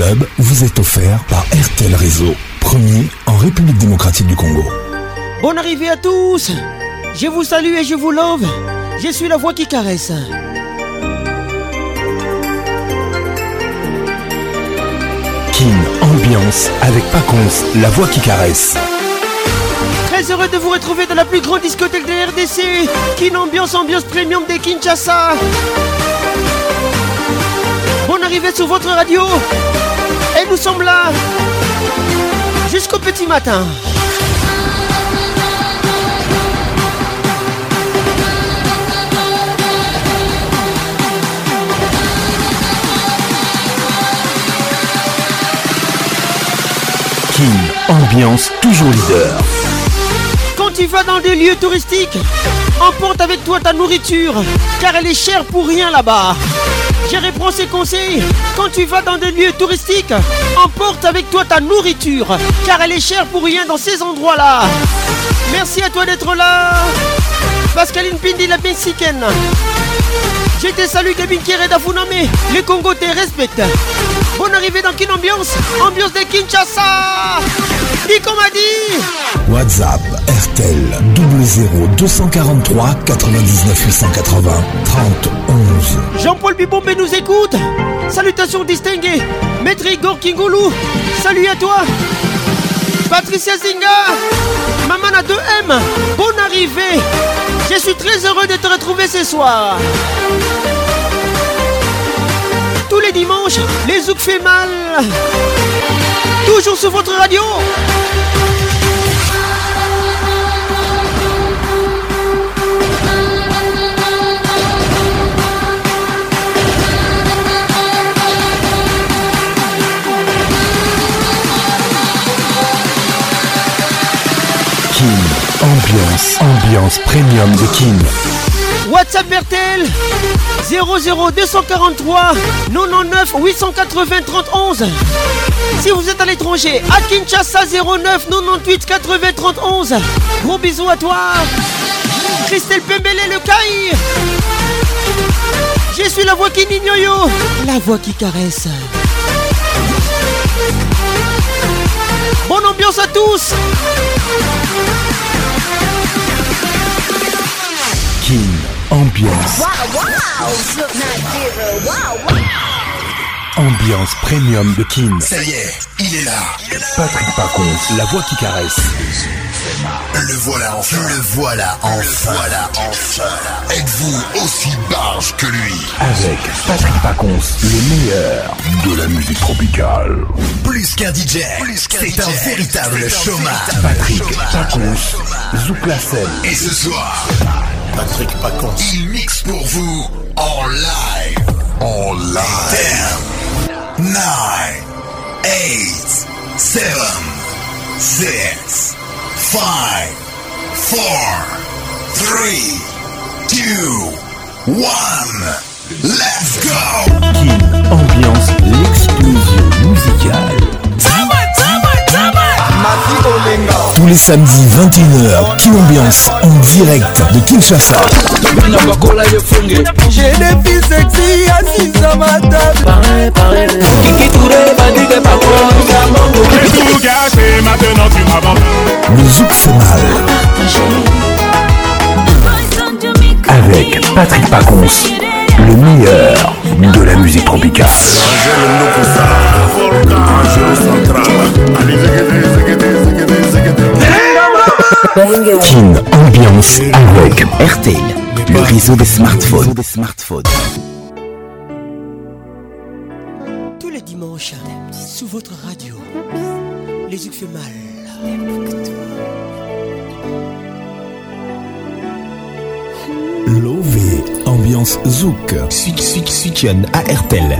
Club vous est offert par RTL Réseau. Premier en République démocratique du Congo. Bonne arrivée à tous Je vous salue et je vous love. Je suis la voix qui caresse. Kin Ambiance avec Pacons, la voix qui caresse. Très heureux de vous retrouver dans la plus grande discothèque de la RDC. Kin Ambiance, ambiance premium de Kinshasa. Bonne arrivée sur votre radio. Nous sommes là jusqu'au petit matin. Kin Ambiance toujours leader. Quand tu vas dans des lieux touristiques, emporte avec toi ta nourriture, car elle est chère pour rien là-bas. Je reprends ces conseils. Quand tu vas dans des lieux touristiques, emporte avec toi ta nourriture, car elle est chère pour rien dans ces endroits-là. Merci à toi d'être là. Pascaline Pindi, la Mexicaine. Je te salue, Gabin Kéré d'Afuname. Le Congo te respecte. Bonne arrivée dans Kin Ambiance, ambiance de Kinshasa. Dis qu'on m'a dit. WhatsApp RTL 00 243 99 880 30 11. Jean-Paul Bibombe nous écoute. Salutations distinguées. Maître Igor Kingoulou. Salut à toi. Patricia Zinga. Maman à 2M. Bonne arrivée. Je suis très heureux de te retrouver ce soir. Tous les dimanches, les zouk fait mal. Toujours sur votre radio. Ambiance, ambiance premium de Kin. WhatsApp RTL 00243 99 880 31 Si vous êtes à l'étranger, à Kinshasa 09 98 80 31 Gros bisous à toi. Christelle Pembele le Caille Je suis la voix qui yo La voix qui caresse. Bonne ambiance à tous Ambiance. Ambiance premium de Kin. Ça y est, il est là. Patrick Pacons, la voix qui caresse. Le voilà enfin. Le voilà enfin. Le voilà enfin. Êtes-vous aussi barge que lui? Avec Patrick Pacons, le meilleur de la musique tropicale. Plus qu'un DJ, c'est un véritable showman. Patrick Pacons, Zouk la scène. Et ce soir, Patrick Pacons, il mixe pour vous en live. En live. 10, 9, 8, 7, 6, 5, 4, 3, 2, 1. Let's go! Kin Ambiance, l'explosion musicale. Tous les samedis 21h, Kin Ambiance en direct de Kinshasa. Le zouk fait mal. Avec Patrick Pacons, le meilleur de la musique tropicale. Kin Ambiance avec RTL, le réseau des smartphones. Tous les dimanches, sous votre radio, les yeux fait mal. Lové, ambiance zouk. Switch, switch, switch, à RTL.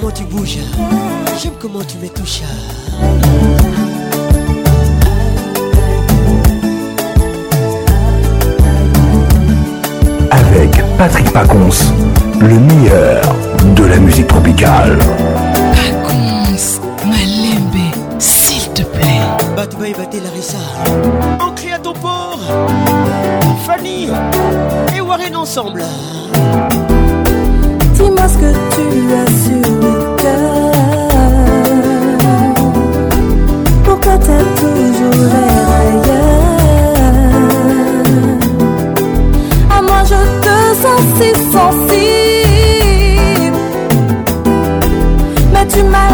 comment tu bouges, j'aime comment tu me touches. Avec Patrick Pacons, le meilleur de la musique tropicale. Pacons, Malembe, s'il te plaît. Batoubaï Baté Larissa, ancré à ton port, Fanny et Warren ensemble. Dis-moi ce que tu as sur le cœur. Pourquoi t'as toujours ailleurs? À moi, je te sens si sensible. Mais tu m'as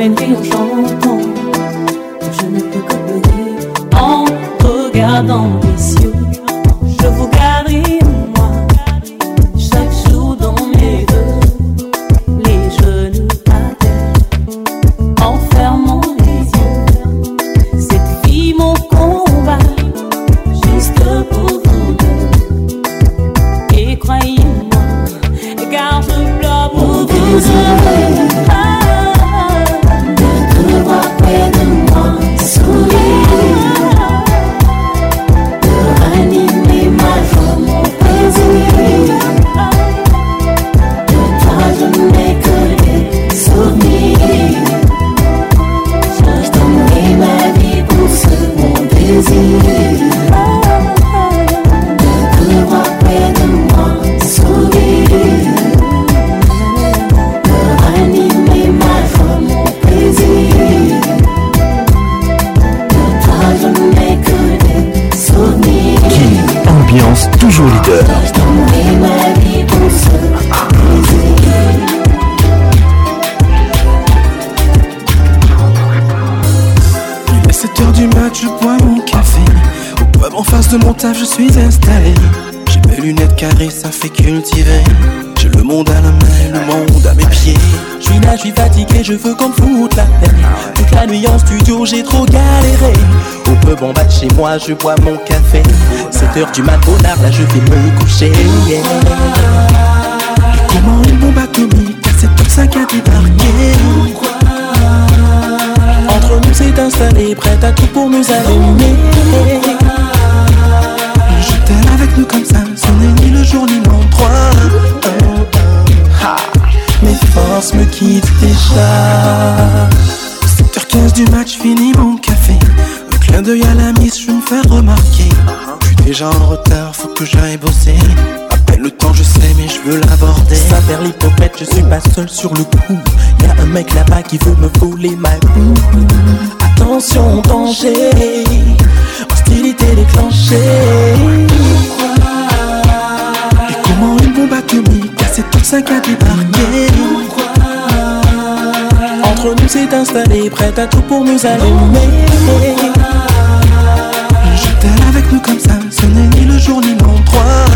Je vous ramènerai en Je suis fatigué, je veux qu'on me foute la paix. Toute la nuit en studio, j'ai trop galéré. Au bas de chez moi, je bois mon café. 7h du mat, bonheur, là je vais me coucher. Comment une bombe atomique à 7h5 a débarqué entre nous c'est installé, prête à tout pour nous allumer Je t'aime avec nous comme ça, ce n'est ni le jour ni l'endroit forces me quittent déjà. 7h15 du match, fini mon café. Un clin d'œil à la miss, je me fais remarquer. Je suis déjà en retard, faut que j'aille bosser. Le temps je sais mais je veux l'aborder. Ça vers l'hypocrite, je suis pas seul sur le coup. Y'a un mec là-bas qui veut me voler ma boue. Attention, danger. Hostilité déclenchée bombe atomique à 7h5 a débarqué Entre nous c'est installé, prête à tout pour nous allumer. Je t'aime avec nous comme ça, ce n'est ni le jour ni l'endroit.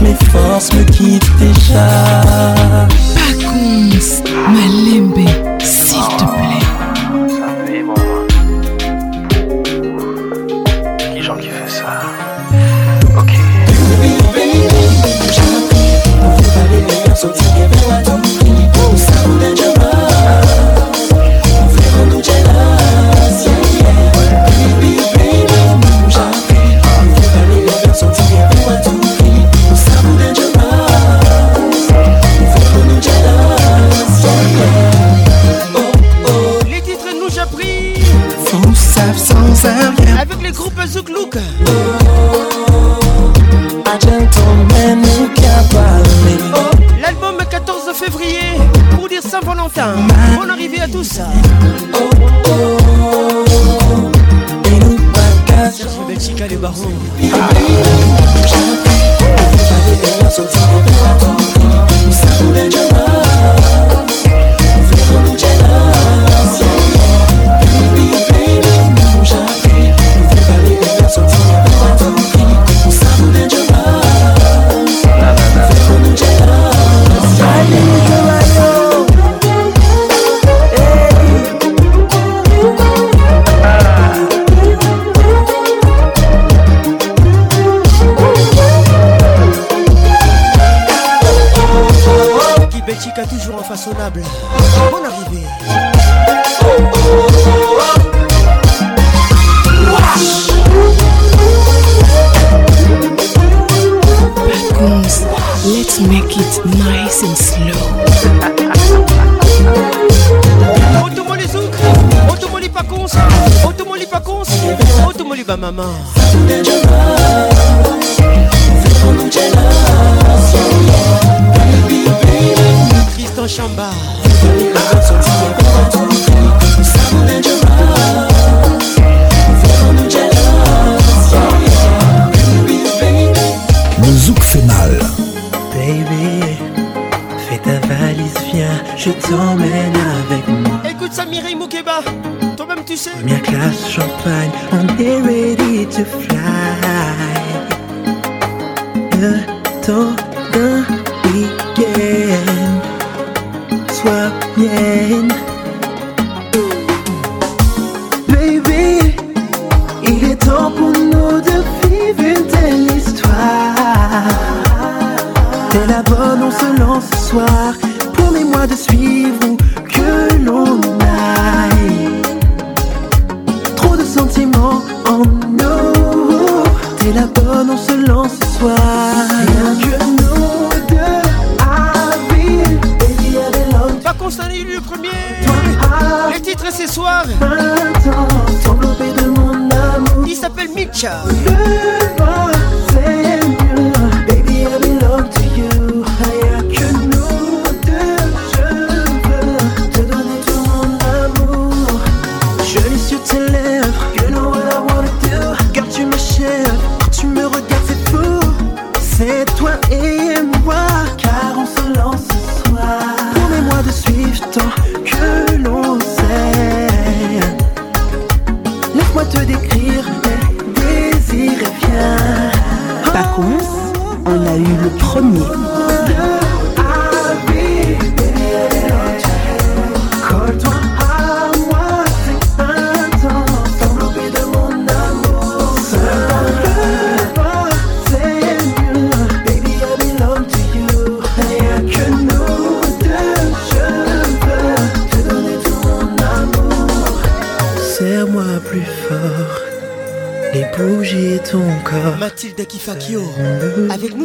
Mes forces me quittent déjà. Malembe, s'il avec les groupes Zouk Look. matin. Bonne arrivée à tous. Oh, oh, oh. Merci Belchica les barons. Ah. Automoli Bamama. Tristan Chamba. Le zouk fait mal. Baby je t'emmène avec moi. Écoute ça, Mireille Moukeba, toi-même tu sais. Première classe champagne, on est yeah.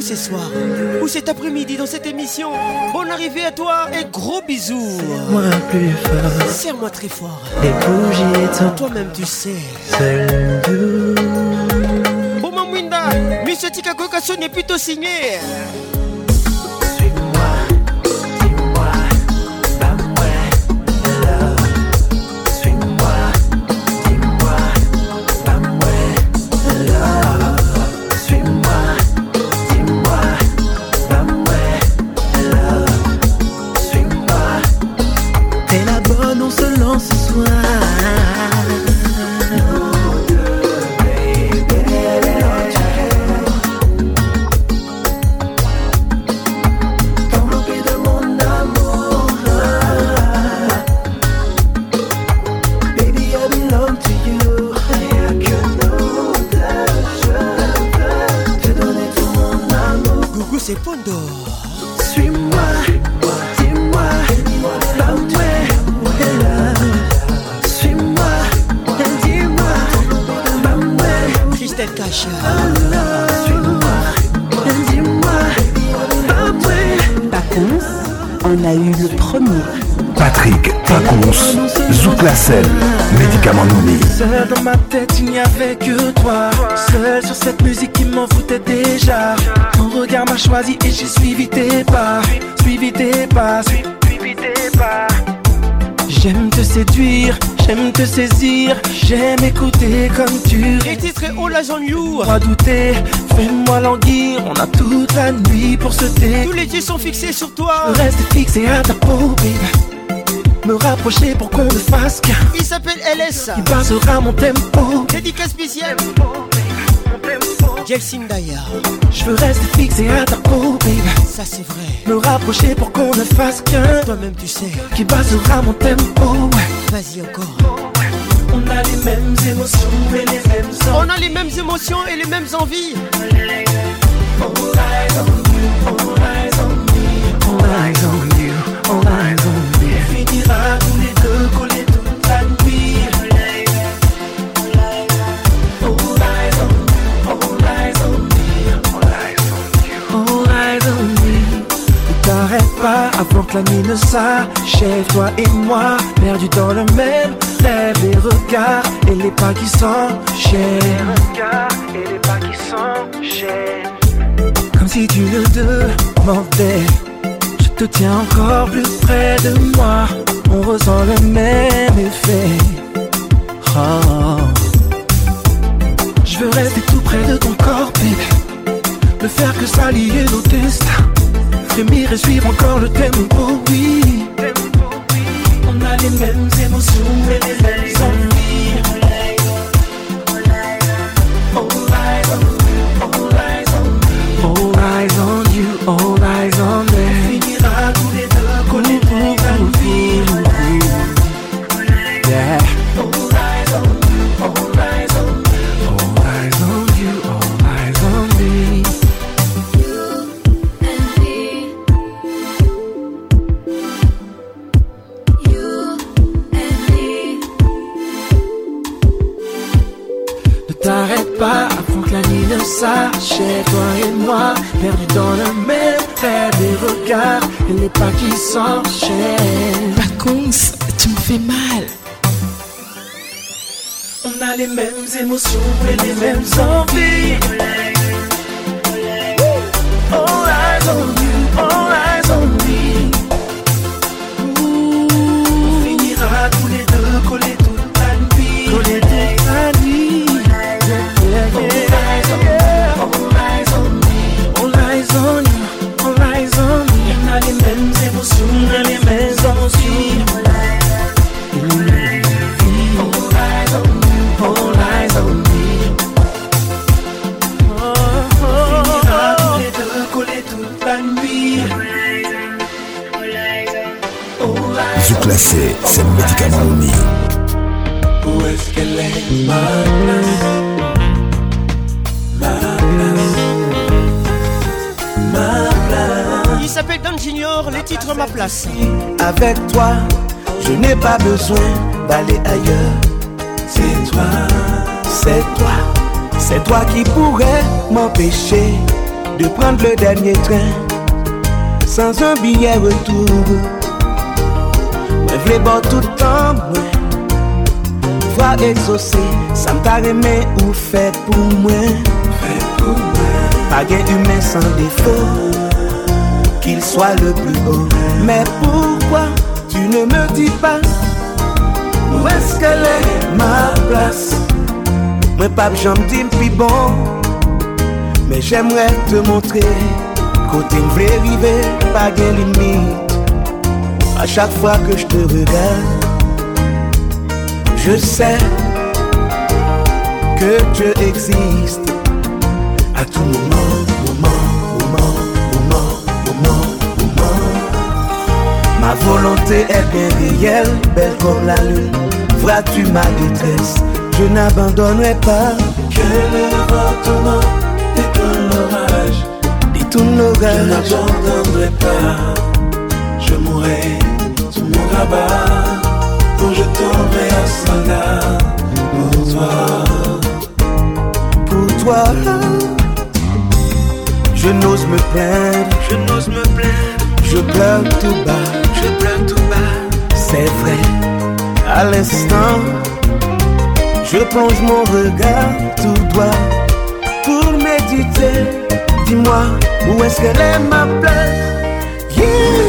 Ce soir, ou cet après-midi dans cette émission. Bonne arrivée à toi et gros bisous. Moi plus fort Serre-moi très fort. et bouger ton Toi-même tu sais. seul nous. Boma Mwinda, Monsieur Tikakoka Son est plutôt signé. Choisi et j'ai suivi tes pas. Suivi tes pas, suivi tes pas. J'aime te séduire, j'aime te saisir. J'aime écouter comme tu Les titres All Eyes on You. Pas douter, fais-moi languir. On a toute la nuit pour se dé. Tous les yeux sont fixés sur toi. Reste fixé à ta peau. Me rapprocher pour qu'on ne fasse qu'un. Il s'appelle LS. Qui basera mon tempo. Dédicace spéciale. Jelsin Daya. Je veux rester fixé à ta peau, baby. Ça c'est vrai. Me rapprocher pour qu'on ne fasse qu'un. Toi-même tu sais. Qui basera mon tempo, ouais. Vas-y encore. On a les mêmes émotions et les mêmes envies. On a les mêmes émotions et les mêmes envies. On finira tous les deux que la nuit ne s'achève, toi et moi, perdus dans le même rêve, les regards et les pas qui s'enchaînent. Les regards et les pas qui s'enchaînent. Comme si tu le demandais, je te tiens encore plus près de moi. On ressent le même effet. Oh. Je veux rester tout près de ton corps, baby. Ne faire que s'allier nos destins. Et suivre encore le tempo, oui. les mêmes émotions et les mêmes envies. All eyes on you, all dans le même trait Des regards et les pas qui s'enchaînent. Vacances, tu me fais mal. On a les mêmes émotions et les mêmes envies. All eyes on you, all eyes C'est le médicament. Où est-ce qu'elle est ma place Ma place Ma place Il s'appelle Dan Junior, les titres Ma place. Avec toi, je n'ai pas besoin d'aller ailleurs. C'est toi C'est toi, c'est toi qui pourrais m'empêcher de prendre le dernier train sans un billet retour. Je bon tout le temps, moi. Foi exaucé, ça me t'a aimé ou. Fait pour moi? Pas gain humain sans défaut, qu'il soit le plus beau. Mais pourquoi tu ne me dis pas où est-ce qu'elle est ma place? Moi, pas j'en dis puis bon, mais j'aimerais te montrer. Me voulait arriver, pas gain limite. À chaque fois que je te regarde, je sais que Dieu existe à tout moment, moment, moment, moment, moment, moment. Ma volonté est bien réelle, belle comme la lune. Vois-tu ma détresse, je n'abandonnerai pas. Que le vent tournant détourne l'orage Détourne Je l'orage, n'abandonnerai pas Je mourrai sous mon rabat Quand je tomberai en soldat Pour toi pour toi. Je n'ose me plaindre, Je n'ose me plaindre je pleure tout bas. Je pleure tout bas C'est vrai, à l'instant, je plonge mon regard tout droit pour méditer. Dis-moi, où est-ce qu'elle est ma place? Yeah.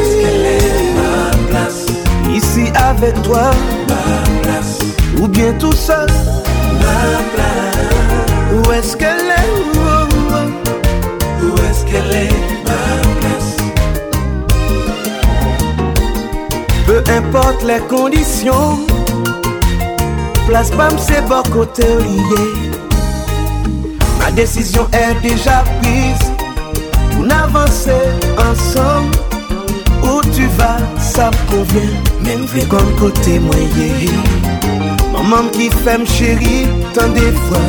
Avec toi, Ma place ou bien tout seul? Ma place Où est-ce qu'elle est? Où est-ce qu'elle est? Ma place Peu importe les conditions, place pas c'est bon côté lié. Ma décision est déjà prise. On avance ensemble. Où tu vas, ça me convient. Même vrai comme côté moyen. Maman qui fait me chérie, tant des fois.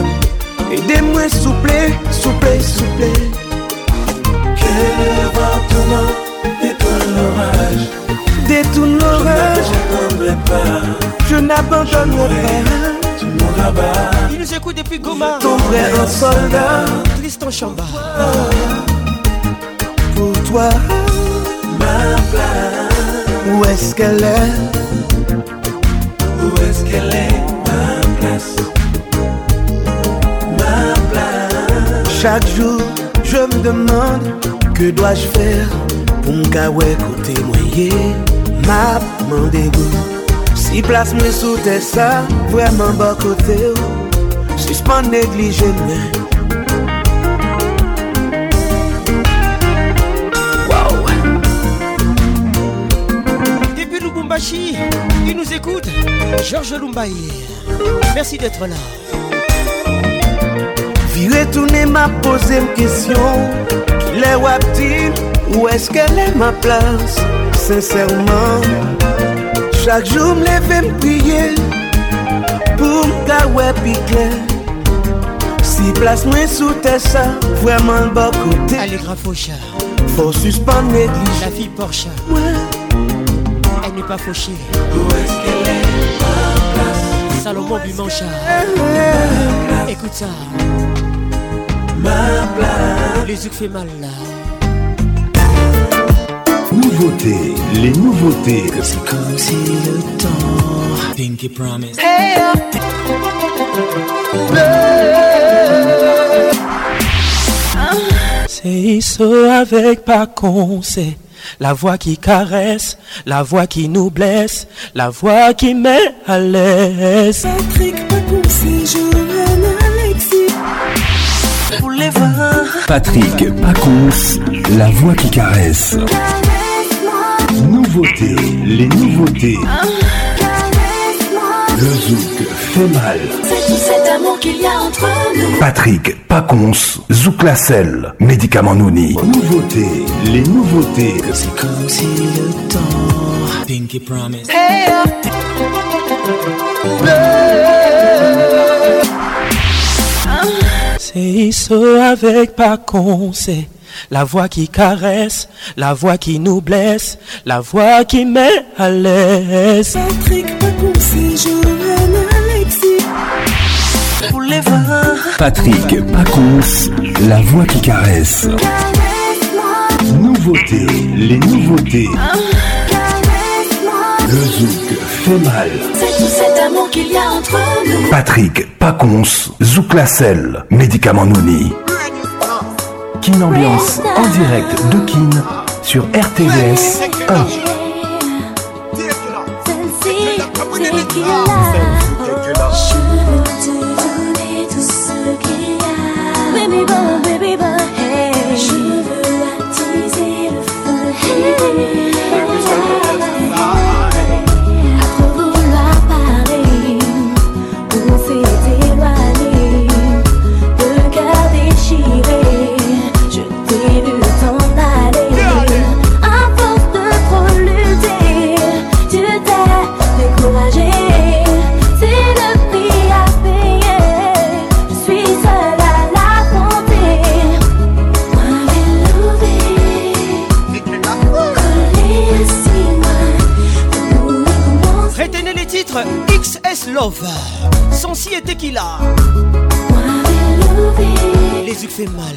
Aidez-moi, souple, souple, souple. Que le vent tournant détourne l'orage Détourne Je l'orage, n'abandonnerai pas je n'abandonnerai pas. Sous mon rabat Il nous écoute depuis Goma. Ton vrai un soldat. Tristan Chamba. pour toi. Où est-ce qu'elle est? Où est-ce qu'elle est? Ma place. Ma place. Chaque jour, je me demande Que dois-je faire Pour me m'kaouer côté moyen Ma mandé Si place me sous tes ça Vraiment bas côté Si je pas négliger mais Lubumbashi, il nous écoute Georges Lumbaye, merci d'être là. Vie retourner m'a posé une question. Qu'il est ou est-ce qu'elle est ma place? Sincèrement, chaque jour me lève me prier pour ouais clair. Si place moi sous tes ça, vraiment le bon côté. Allez. Faut suspendre néglige. La fille Porsche. N'est pas fauchée. Où est-ce qu'elle est ma place? Salomon Bimancha. Écoute ça. Ma place. Les yeux fait mal là. Nouveautés, les nouveautés. C'est comme si le temps. Pinky Promise. Hey, C'est ça avec pas c'est la voix qui caresse, la voix qui nous blesse, la voix qui met à l'aise. Patrick Pacons, Johan Alexis. Pour les voir. Patrick Pacons, la voix qui caresse. Nouveautés, les nouveautés. Le zouk fait mal. C'est qu'il y a entre nous. Patrick Pacons, Zouk Lacelle, médicament Nouni. Nouveautés, les nouveautés. C'est comme si le temps. Pinky Promise. C'est ça avec c'est la voix qui caresse, la voix qui nous blesse, la voix qui met à l'aise. Patrick Pacons, Johan Alexis. Les. Patrick Pacons, la voix qui caresse. Nouveautés, les nouveautés. Le zouk fait mal. C'est tout cet amour qu'il y a entre nous. Patrick Pacons, Zouk Lacelle, médicament Nouni. Kin Ambiance en direct de Kin sur RTVS 1. Love. Son si et Tequila. Les yeux fait mal.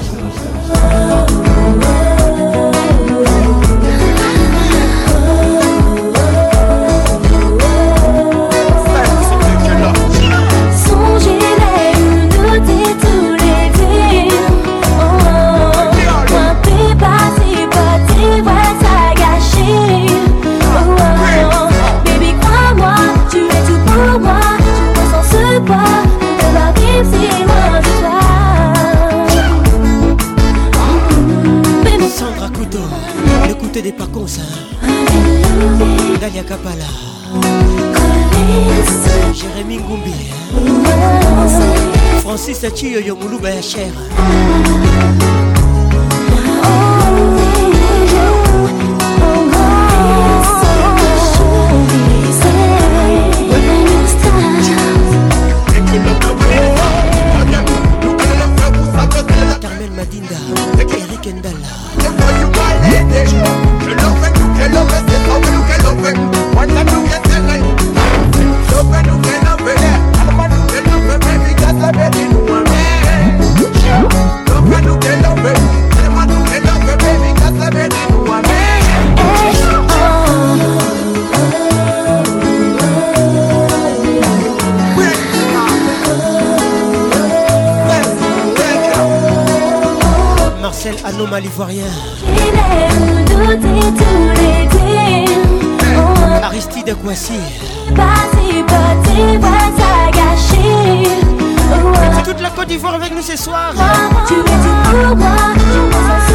yo yo mulu be shera Aristide Kouassi. Toute la Côte d'Ivoire avec nous ce soir. Tu es tout pour moi, je me sens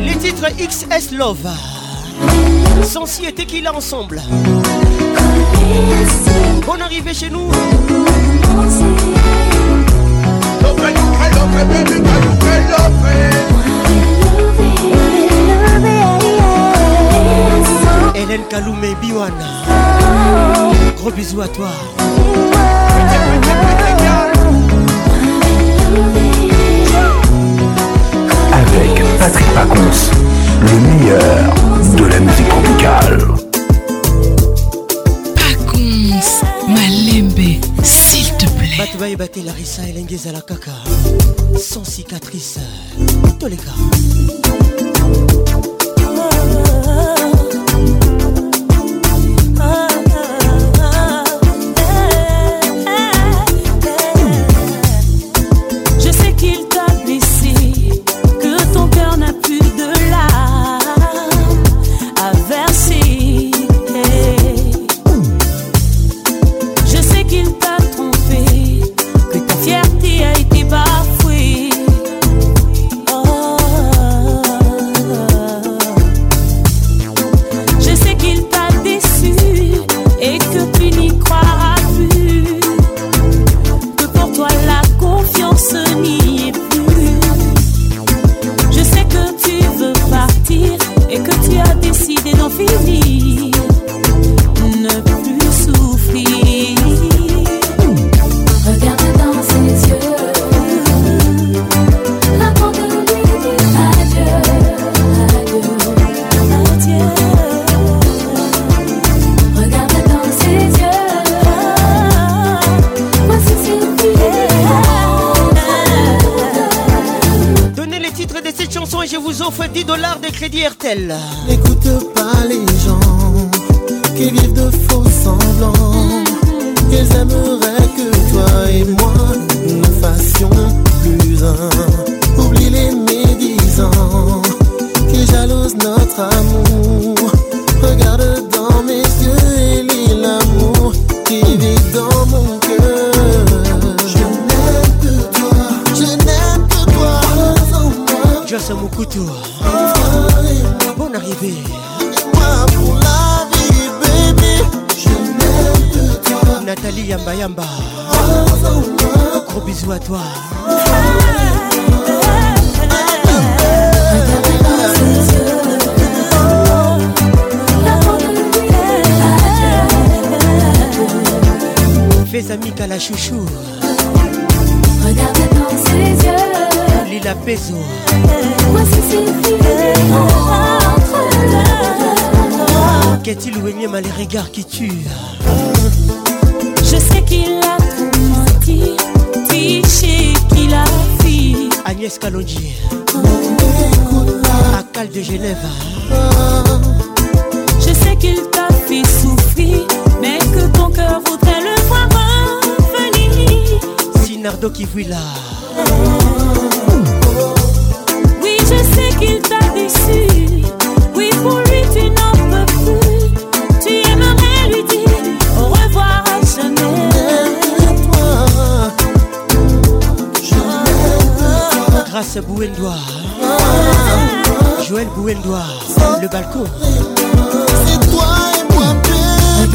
Les titres XS Love. Sensi et Tequila ensemble. Bonne arrivée chez nous. Hélène Kaloumé Biwana. Gros bisous à toi. Avec Patrick Pacons, le meilleur de la musique tropicale. Pacons, Malembe, s'il te plaît. Batouba et Baté Larissa et Lenguez à la caca. Sans cicatrice. Tous les gars. Qu'est-il ouénième à les regards qui tuent Je sais qu'il a tout menti, triché qu'il a fui. Agnès Kalonji. À Cal de Genève. Je sais qu'il t'a fait souffrir, mais que ton cœur voudrait le voir revenir. Sinardo qui vit là. Oui, je sais qu'il t'a déçu. Oui, pour lui, tu Grâce. Joël. Le balcon. C'est toi et moi, adieu.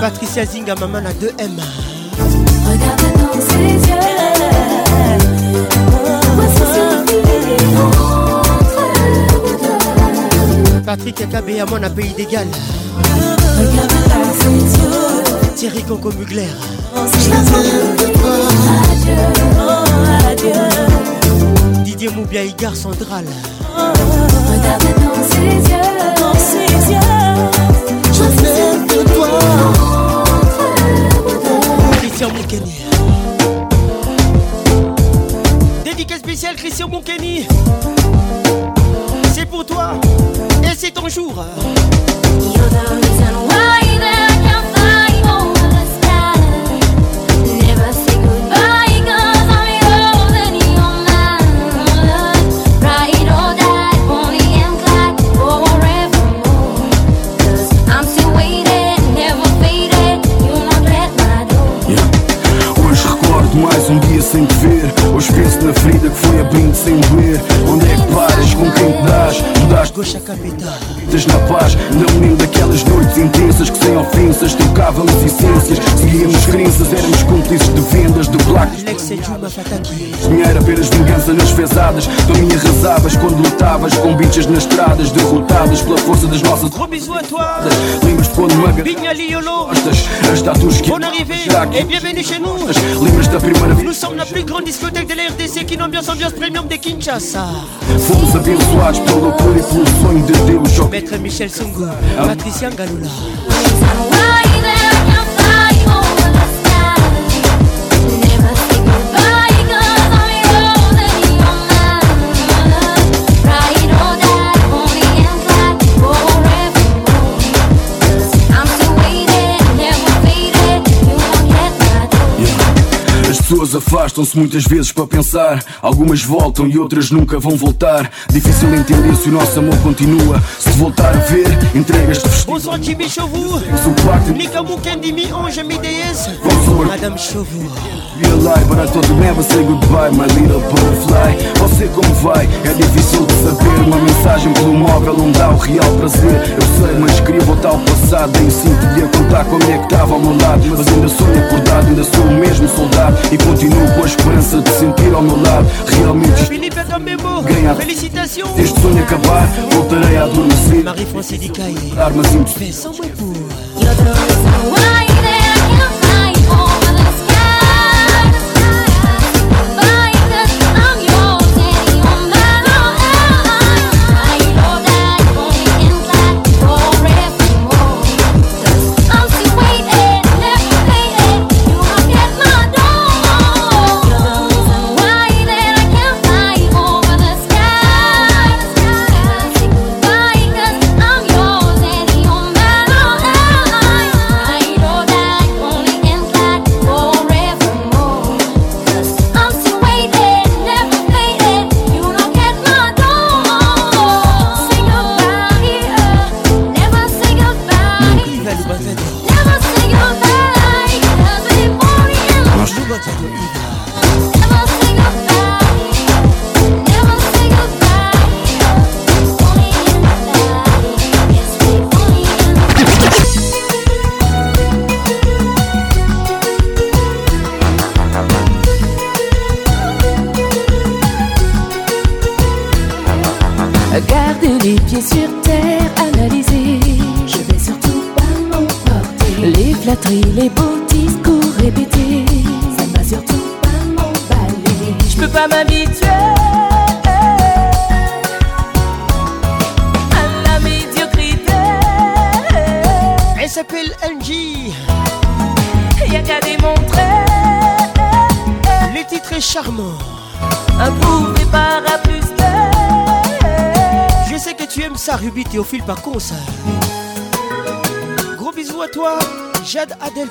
Patricia Zinga, maman à 2M. Regarde dans ses yeux. Voici ce Patrick Akabé à mon pays d'égal. Thierry Conco Mugler. Didier Moubia Igar Central. Regarde dans ses yeux. Dans ses yeux. Je n'aime que toi. Christian Moukeni. Dédicace spéciale Christian Moukeni pour toi et c'est ton jour. Goxa capital na paz, não me daquelas noites intensas Que sem ofensas trocávamos essências. Seguíamos crenças, éramos cúmplices de vendas de placas Dinheiro apenas vingança nas fezadas Tu me arrasavas quando lutavas Com bichas nas estradas Derrotadas pela força das nossas à toi. Lembras quando me Bignali Yolo As tatuas que Bonne arrivée et bienvenue chez nous. Lembras da primeira Nous sommes la plus grande discothèque de la RDC Qui ambiance ambiance premium de Kinshasa. Fomos abençoados pela loucura e pelo sonho de Deus. Maître Michel Sungu Patricia Galula pessoas afastam-se muitas vezes para pensar. Algumas voltam e outras nunca vão voltar. Difícil entender se o nosso amor continua. Se voltar a ver, entregas-te vestido. Bonsoir Jimmy Chauvour. Nikamu Kendimi Ange MDS. Madame Chauvour. Be alive, but I thought you never say goodbye, my little butterfly. Você como vai? É difícil de saber. Uma mensagem pelo móvel não dá o real prazer. Eu sei, mas queria voltar ao passado. Nem sinto-lhe a contar como é que estava ao meu lado. Mas ainda sou acordado, ainda sou o mesmo soldado. E continuo com a esperança de sentir ao meu lado. Realmente. Felipe Gambebo. Ganha. Félicitations. Este sonho acabar, voltarei a adormecer. Marie-France. Armas impossíveis.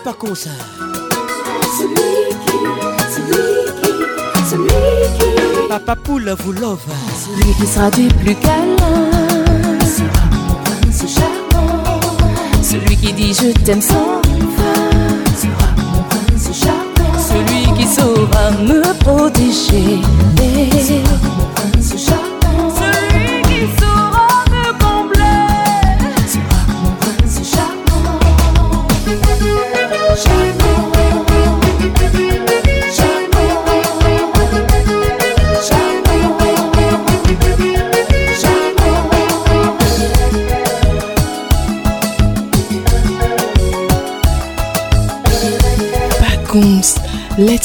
Jade Adèle Pacons. Celui qui, celui qui, celui qui. Papa Poule vous love. Celui qui sera du plus câlin sera mon prince charmant. Celui qui dit je t'aime sans fin sera mon prince charmant. Celui qui saura me protéger sera mon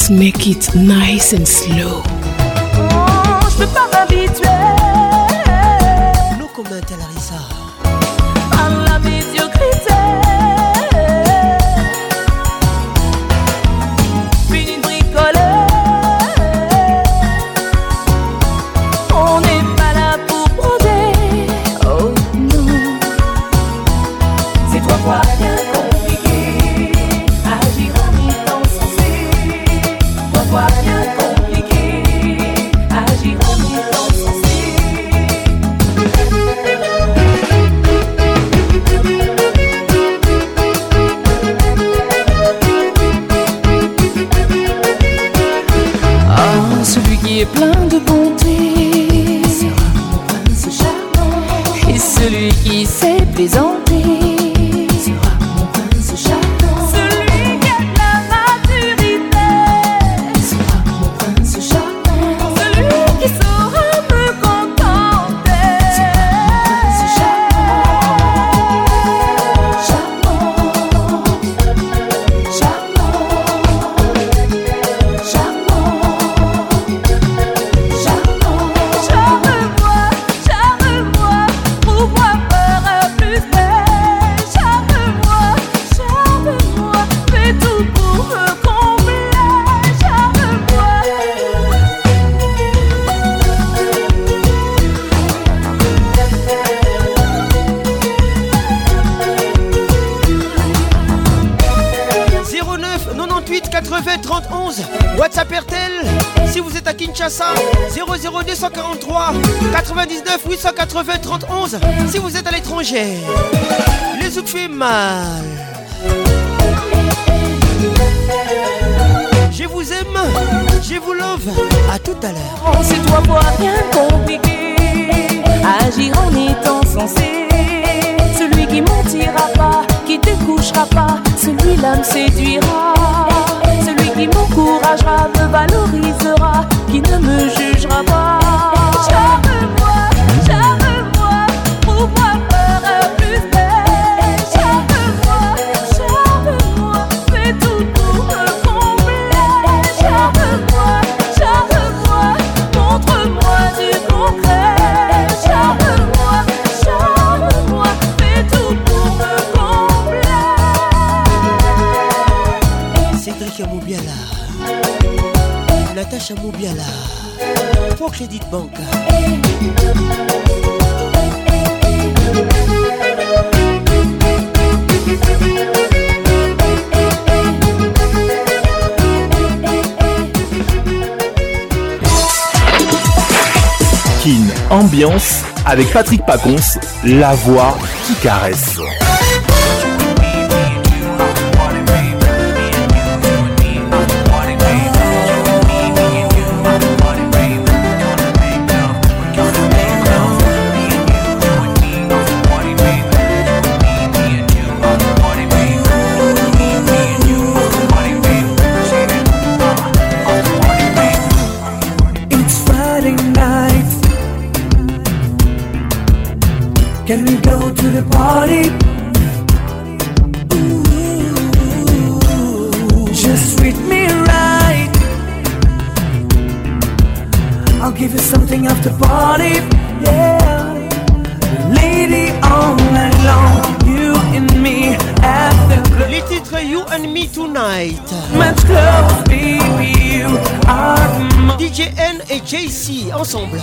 make it nice and slow. Les autres fait mal. Je vous aime, je vous love. À tout à l'heure. C'est toi pour rien compliqué. Agir en étant sensé. Celui qui mentira pas, qui te couchera pas, celui-là me séduira. Celui qui m'encouragera, me valorisera, qui ne me jugera pas. Natacha Moubiala pour Crédit Banque. Kin Ambiance avec Patrick Pacons, la voix qui caresse. Can we go to the party? Just treat me right. I'll give you something after party. Yeah, lady, all night long. You and me after club. Les titres You and Me Tonight. Much club, baby, you are DJ N and JC ensemble.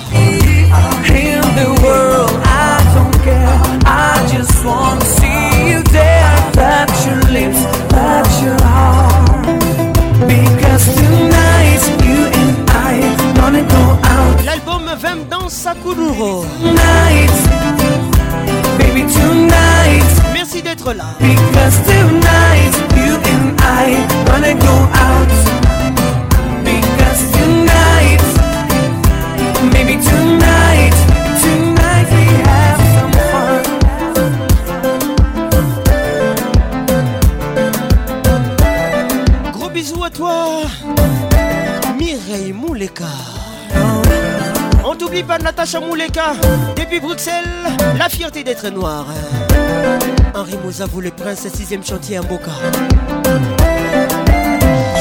Depuis Bruxelles, la fierté d'être noire. Henri vous le prince, sixième chantier à Boca.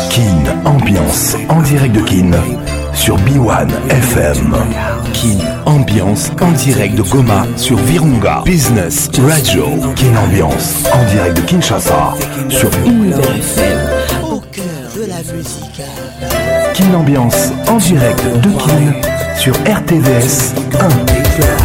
Kin Ambiance en direct de Kin sur B1 FM. Kin Ambiance en direct de Goma sur Virunga Business Radio. Kin Ambiance en direct de Kinshasa sur Univers FM. Au cœur de la musique. Kin Ambiance en direct de Kin sur RTVS 1.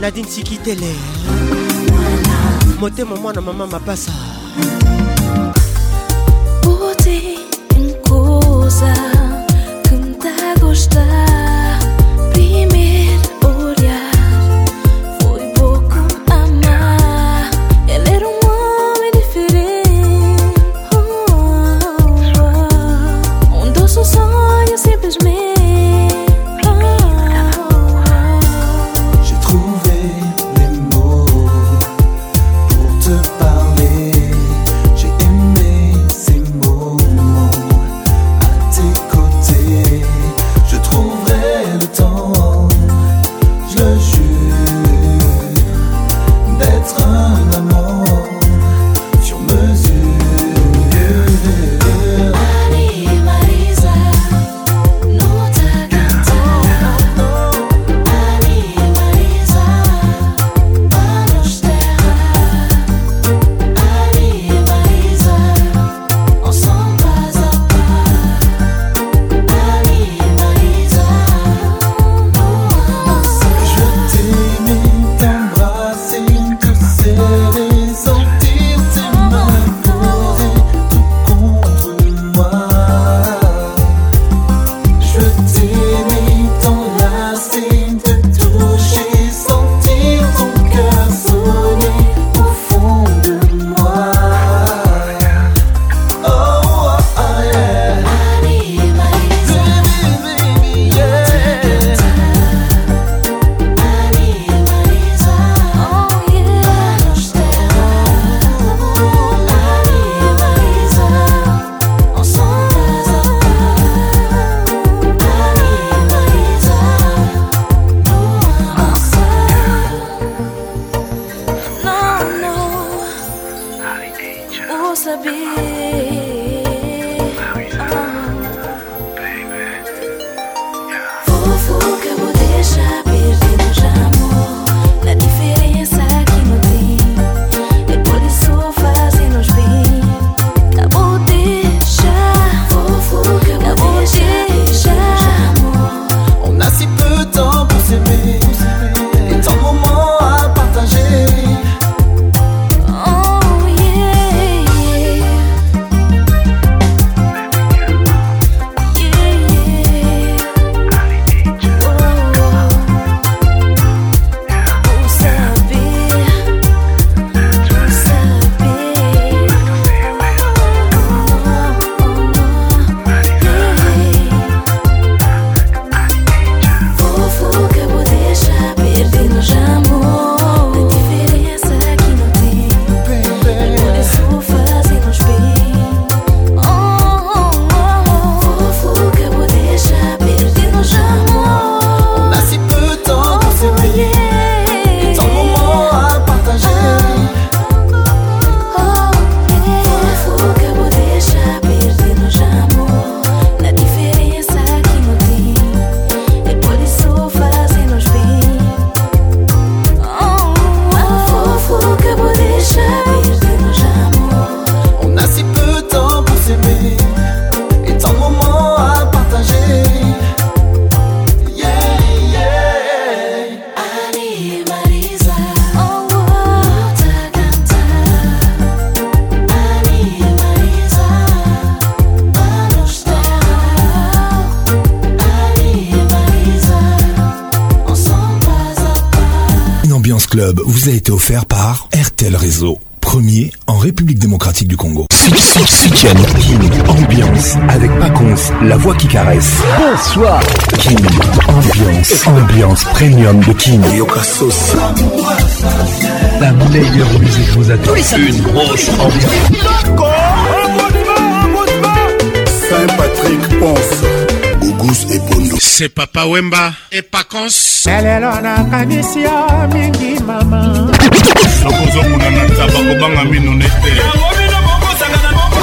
Nadine Sikitele motema mwana mama mapasa la voix qui caresse. Bonsoir. King, ambiance, ambiance premium de King. La meilleure musique vous attend. Une grosse ambiance. Saint-Patrick Ponce. Gougous et Bondo. C'est Papa Wemba et Pacons. nakanisi mingi mama nakozomona na taba kobanga mino nete